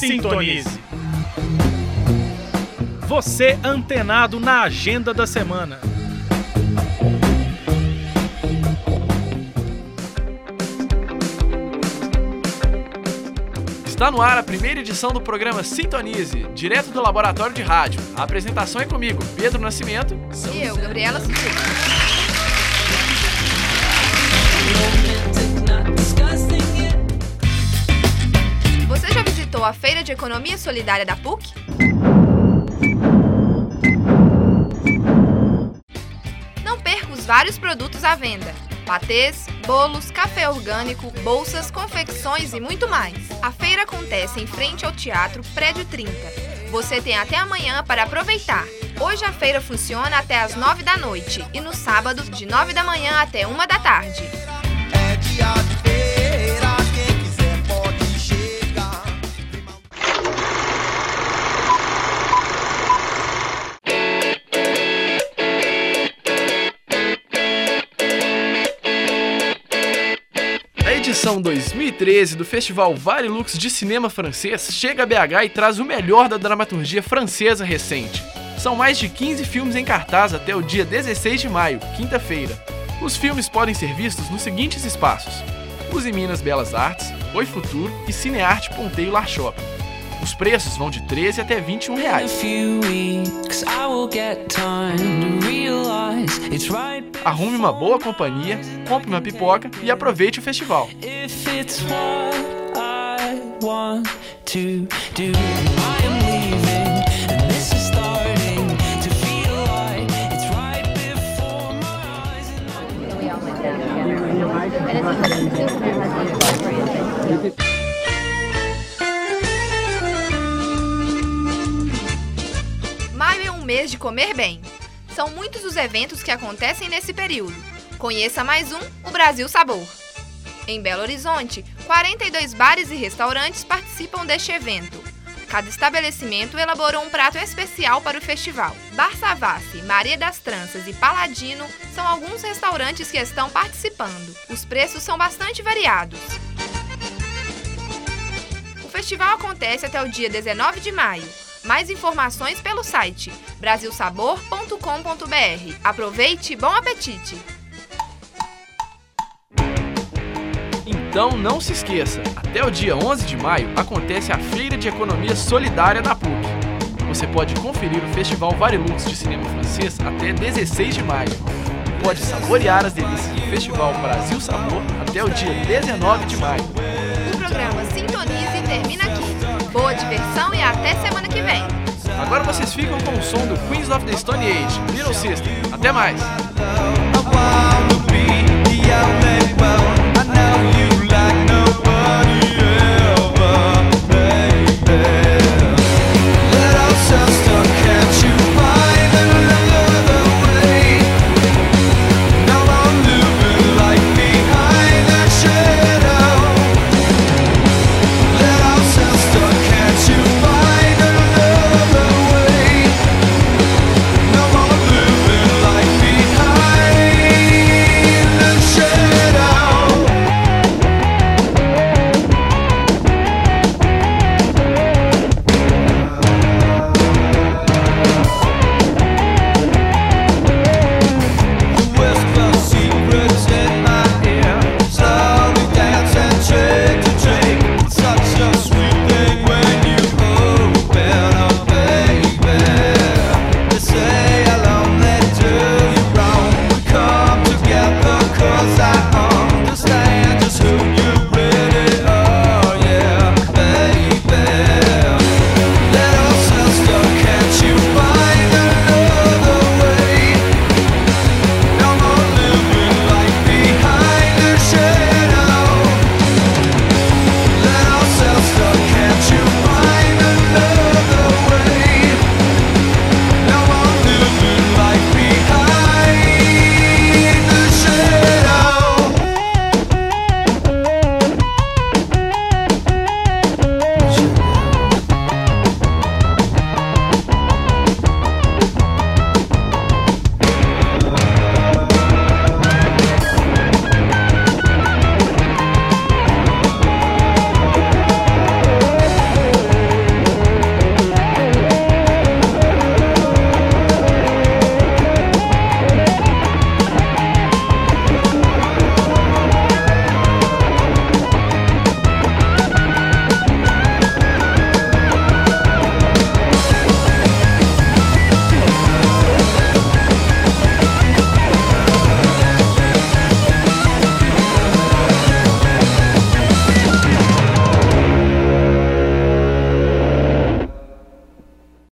Sintonize. Você antenado na agenda da semana. Está no ar a primeira edição do programa Sintonize, direto do Laboratório de Rádio. A apresentação é comigo, Pedro Nascimento. E eu, Gabriela Silveira. A Feira de Economia Solidária da PUC? Não perca os vários produtos à venda. Patês, bolos, café orgânico, bolsas, confecções e muito mais. A feira acontece em frente ao Teatro Prédio 30. Você tem até amanhã para aproveitar. Hoje a feira funciona até às 9 da noite e no sábado, de 9 da manhã até 1 da tarde. Edição 2013 do Festival Varilux de Cinema Francês chega a BH e traz o melhor da dramaturgia francesa recente. São mais de 15 filmes em cartaz até o dia 16 de maio, quinta-feira. Os filmes podem ser vistos nos seguintes espaços: Use Minas Belas Artes, Oi Futuro e Cinearte Ponteio Lar Shopping. Os preços vão de 13 até 21 In a reais. Arrume uma boa companhia, compre uma pipoca e aproveite o festival. Mês de comer bem. São muitos os eventos que acontecem nesse período. Conheça mais um, o Brasil Sabor. Em Belo Horizonte, 42 bares e restaurantes participam deste evento. Cada estabelecimento elaborou um prato especial para o festival. Bar Savassi, Maria das Tranças e Paladino são alguns restaurantes que estão participando. Os preços são bastante variados. O festival acontece até o dia 19 de maio. Mais informações pelo site brasilsabor.com.br. Aproveite e bom apetite! Então não se esqueça, até o dia 11 de maio acontece a Feira de Economia Solidária da PUC. Você pode conferir o Festival Varilux de Cinema Francês até 16 de maio. Pode saborear as delícias do Festival Brasil Sabor até o dia 19 de maio. O programa Sintonize termina aqui. Boa diversão e até semana que vem! Agora vocês ficam com o som do Queens of the Stone Age, Little Sister. Até mais!